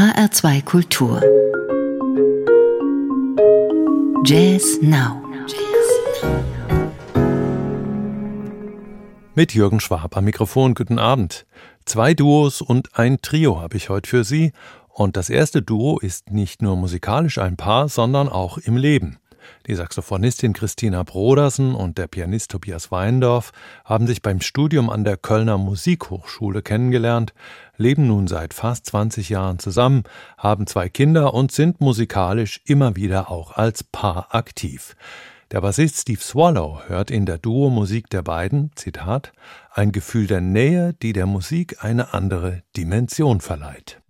HR2 Kultur. Jazz Now. Mit Jürgen Schwab am Mikrofon, guten Abend. Zwei Duos und ein Trio habe ich heute für Sie. Und das erste Duo ist nicht nur musikalisch ein Paar, sondern auch im Leben. Die Saxophonistin Christina Brodersen und der Pianist Tobias Weindorf haben sich beim Studium an der Kölner Musikhochschule kennengelernt, leben nun seit fast 20 Jahren zusammen, haben zwei Kinder und sind musikalisch immer wieder auch als Paar aktiv. Der Bassist Steve Swallow hört in der Duo-Musik der beiden, Zitat, ein Gefühl der Nähe, die der Musik eine andere Dimension verleiht.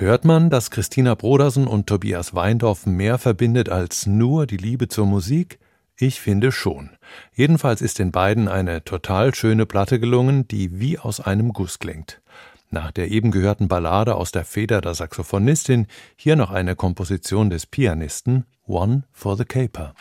Hört man, dass Christina Brodersen und Tobias Weindorf mehr verbindet als nur die Liebe zur Musik? Ich finde schon. Jedenfalls ist den beiden eine total schöne Platte gelungen, die wie aus einem Guss klingt. Nach der eben gehörten Ballade aus der Feder der Saxophonistin hier noch eine Komposition des Pianisten One for the Caper.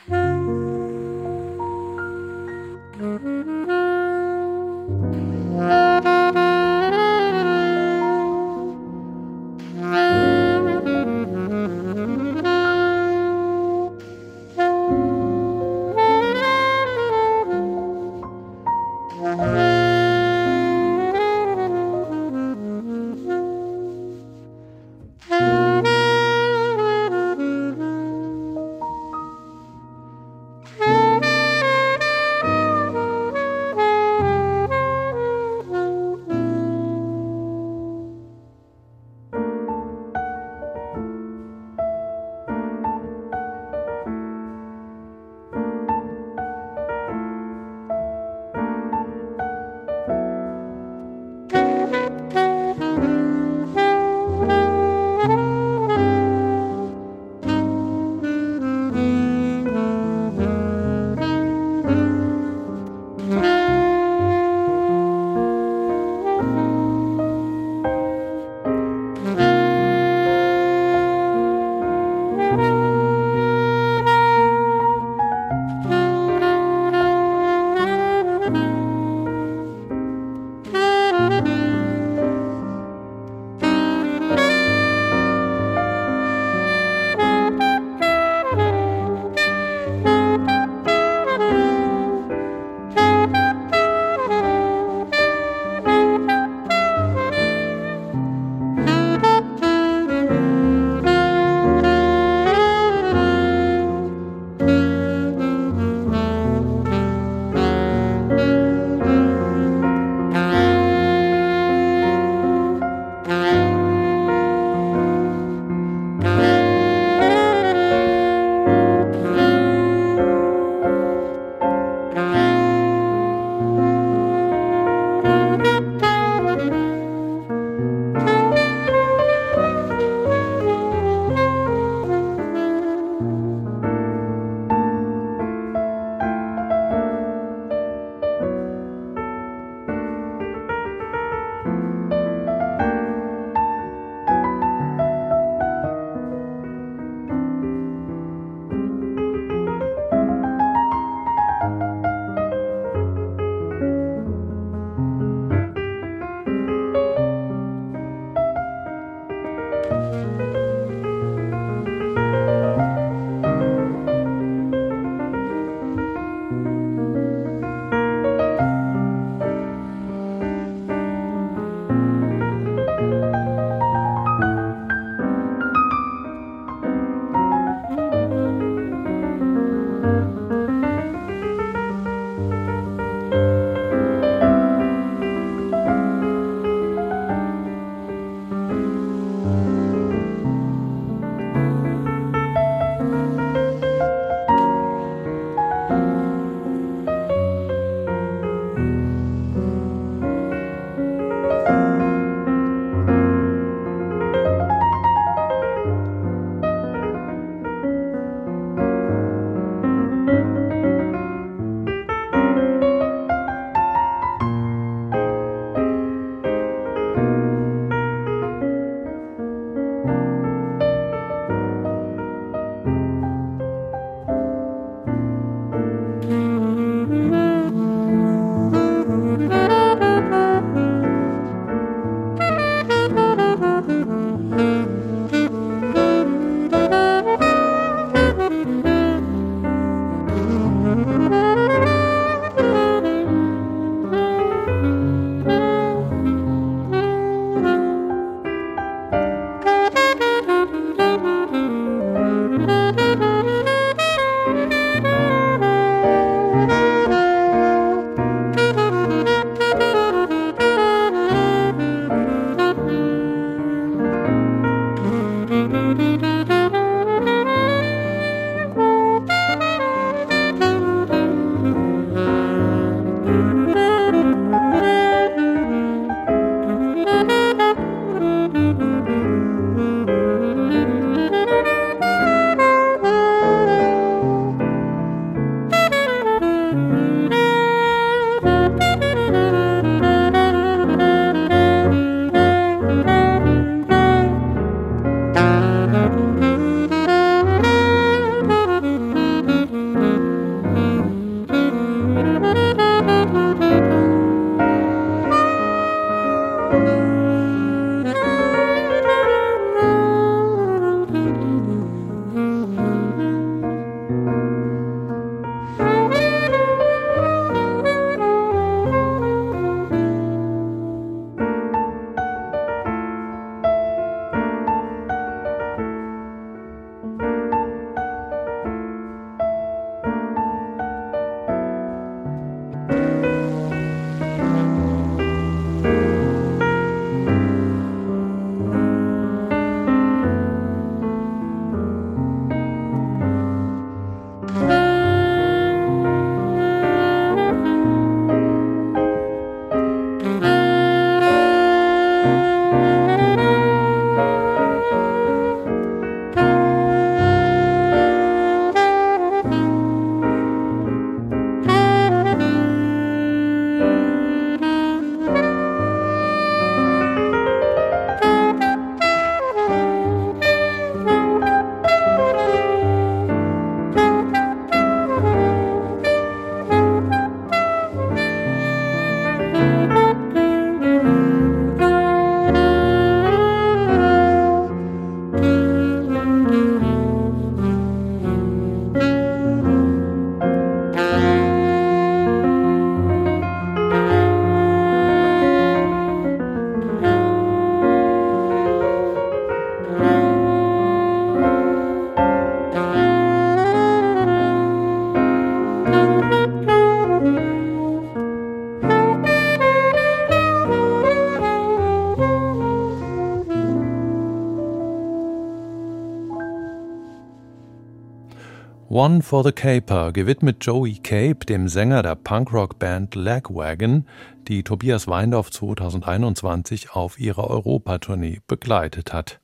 One for the Caper, gewidmet Joey Cape, dem Sänger der Punkrock-Band Lagwagon, die Tobias Weindorf 2021 auf ihrer Europatournee begleitet hat.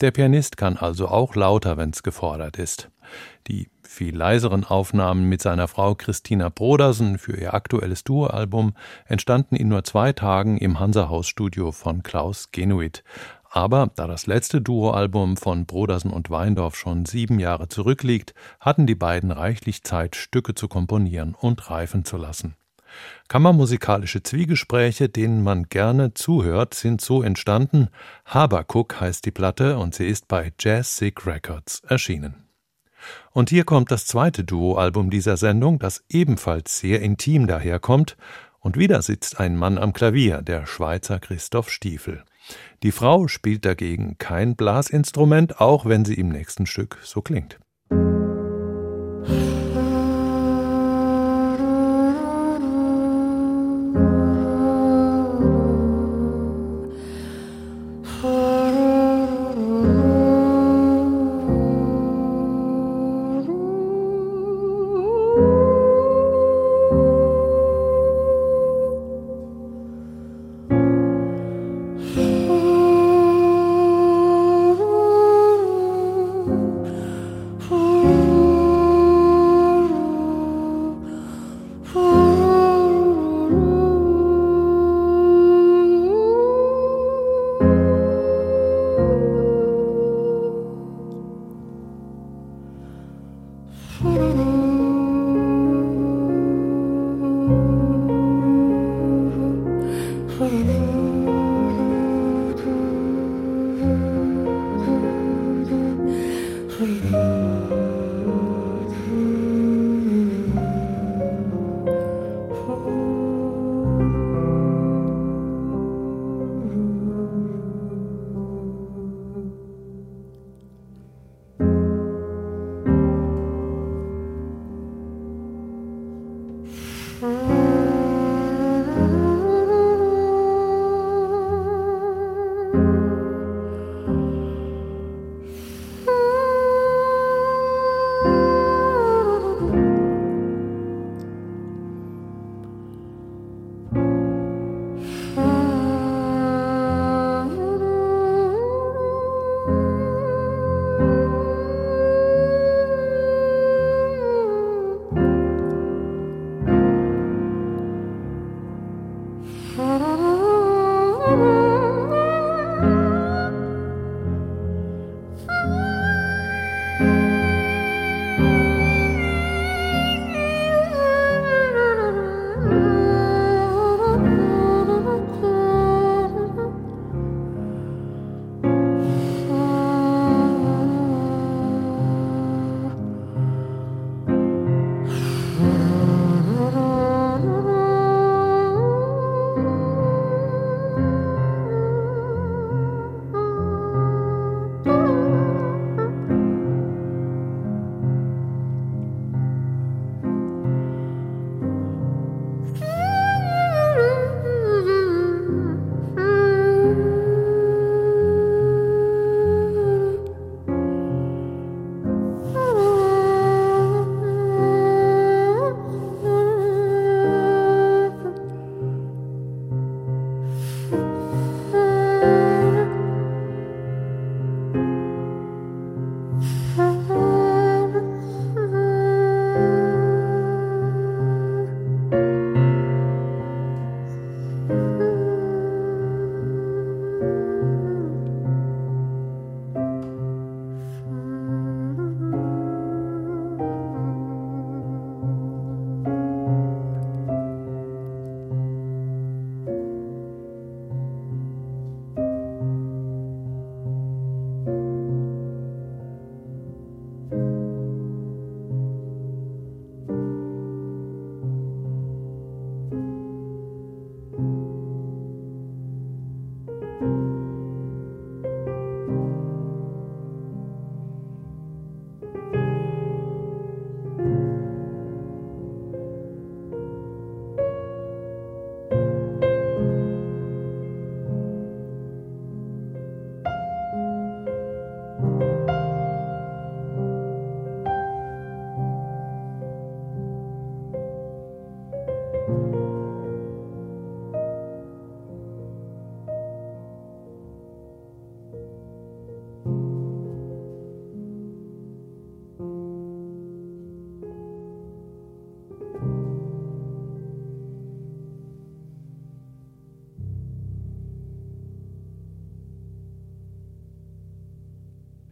Der Pianist kann also auch lauter, wenn's gefordert ist. Die viel leiseren Aufnahmen mit seiner Frau Christina Brodersen für ihr aktuelles Duoalbum entstanden in nur zwei Tagen im Hansa-Haus-Studio von Klaus Genuit. Aber da das letzte Duoalbum von Brodersen und Weindorf schon sieben Jahre zurückliegt, hatten die beiden reichlich Zeit, Stücke zu komponieren und reifen zu lassen. Kammermusikalische Zwiegespräche, denen man gerne zuhört, sind so entstanden. Habakuk heißt die Platte und sie ist bei Jazz Sick Records erschienen. Und hier kommt das zweite Duoalbum dieser Sendung, das ebenfalls sehr intim daherkommt, und wieder sitzt ein Mann am Klavier, der Schweizer Christoph Stiefel. Die Frau spielt dagegen kein Blasinstrument, auch wenn sie im nächsten Stück so klingt.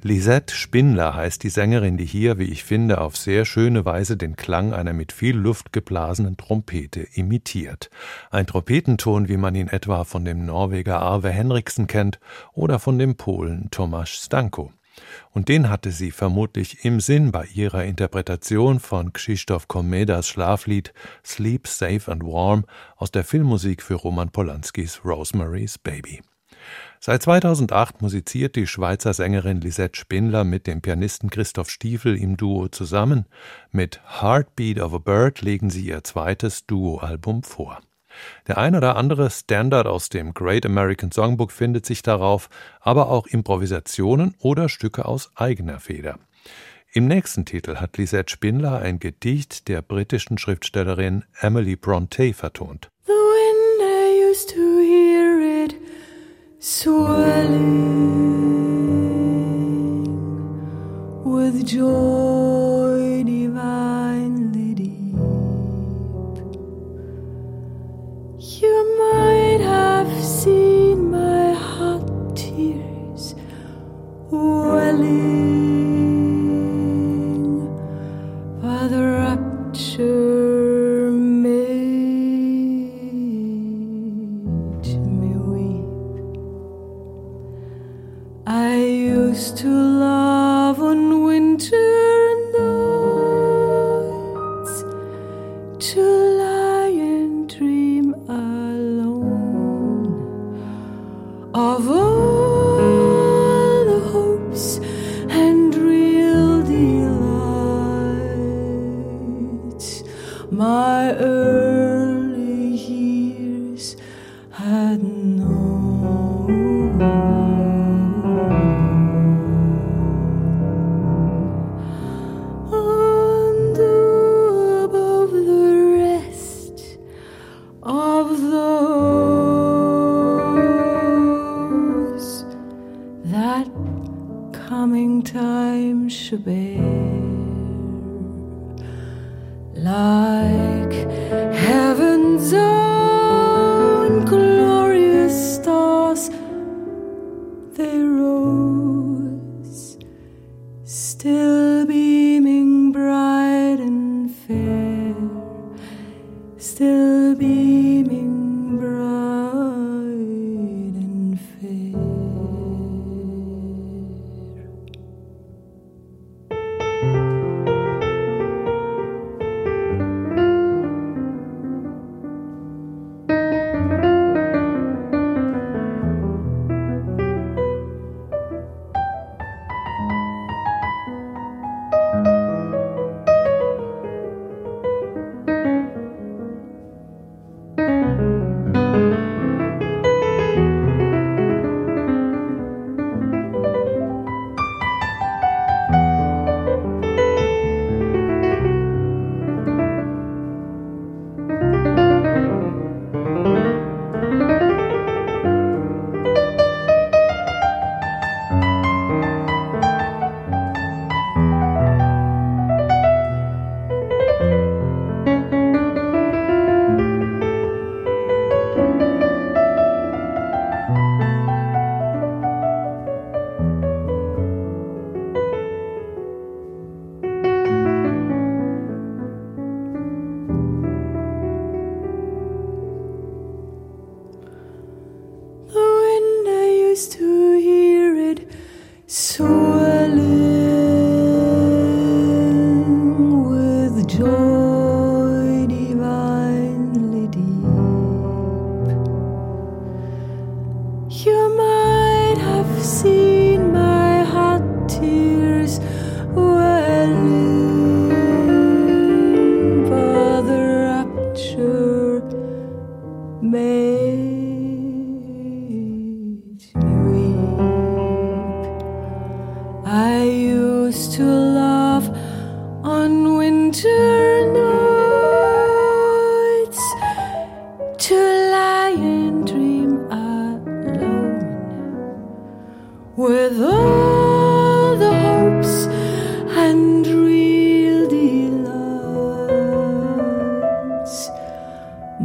Lisette Spindler heißt die Sängerin, die hier, wie ich finde, auf sehr schöne Weise den Klang einer mit viel Luft geblasenen Trompete imitiert. Ein Trompetenton, wie man ihn etwa von dem Norweger Arve Henriksen kennt oder von dem Polen Tomasz Stanko. Und den hatte sie vermutlich im Sinn bei ihrer Interpretation von Krzysztof Komedas Schlaflied Sleep Safe and Warm aus der Filmmusik für Roman Polanskis Rosemary's Baby. Seit 2008 musiziert die Schweizer Sängerin Lisette Spindler mit dem Pianisten Christoph Stiefel im Duo zusammen. Mit Heartbeat of a Bird legen sie ihr zweites Duoalbum vor. Der ein oder andere Standard aus dem Great American Songbook findet sich darauf, aber auch Improvisationen oder Stücke aus eigener Feder. Im nächsten Titel hat Lisette Spindler ein Gedicht der britischen Schriftstellerin Emily Bronte vertont. Swelling with joy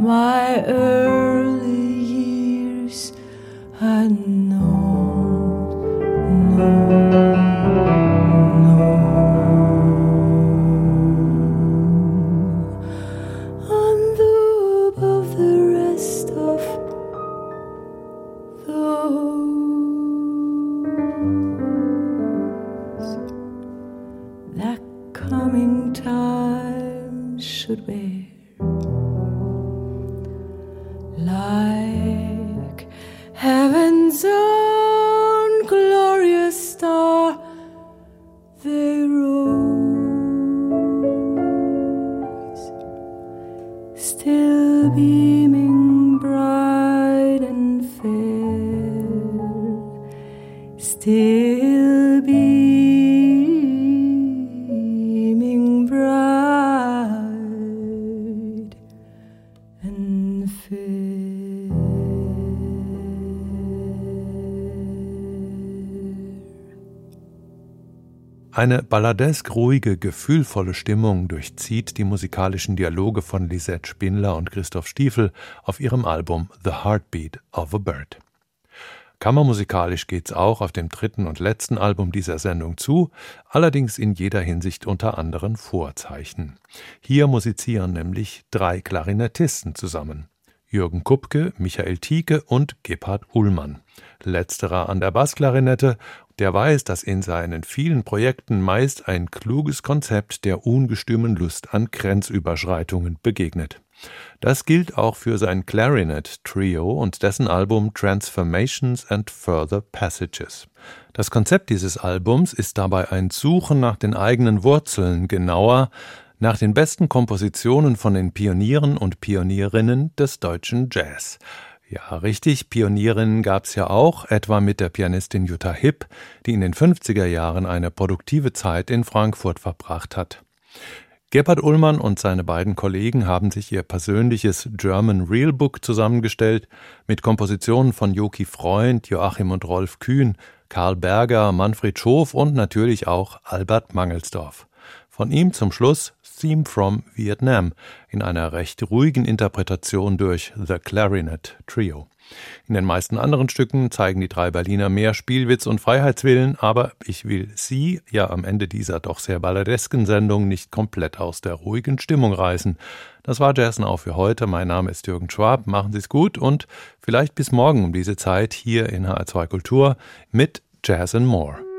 my earth. Still beaming bright and fair. Eine balladesk ruhige, gefühlvolle Stimmung durchzieht die musikalischen Dialoge von Lisette Spindler und Christoph Stiefel auf ihrem Album The Heartbeat of a Bird. Kammermusikalisch geht's auch auf dem dritten und letzten Album dieser Sendung zu, allerdings in jeder Hinsicht unter anderen Vorzeichen. Hier musizieren nämlich drei Klarinettisten zusammen. Jürgen Kupke, Michael Tieke und Gebhard Ullmann. Letzterer an der Bassklarinette, der weiß, dass in seinen vielen Projekten meist ein kluges Konzept der ungestümen Lust an Grenzüberschreitungen begegnet. Das gilt auch für sein Clarinet Trio und dessen Album Transformations and Further Passages. Das Konzept dieses Albums ist dabei ein Suchen nach den eigenen Wurzeln, genauer nach den besten Kompositionen von den Pionieren und Pionierinnen des deutschen Jazz. Ja, richtig, Pionierinnen gab's ja auch, etwa mit der Pianistin Jutta Hipp, die in den 50er Jahren eine produktive Zeit in Frankfurt verbracht hat. Gebhard Ullmann und seine beiden Kollegen haben sich ihr persönliches German Real Book zusammengestellt mit Kompositionen von Joki Freund, Joachim und Rolf Kühn, Karl Berger, Manfred Schof und natürlich auch Albert Mangelsdorf. Von ihm zum Schluss Theme from Vietnam in einer recht ruhigen Interpretation durch The Clarinet Trio. In den meisten anderen Stücken zeigen die drei Berliner mehr Spielwitz und Freiheitswillen, aber ich will Sie ja am Ende dieser doch sehr balladesken Sendung nicht komplett aus der ruhigen Stimmung reißen. Das war Jazz Now für heute. Mein Name ist Jürgen Schwab. Machen Sie es gut und vielleicht bis morgen um diese Zeit hier in HR2 Kultur mit Jazz and More.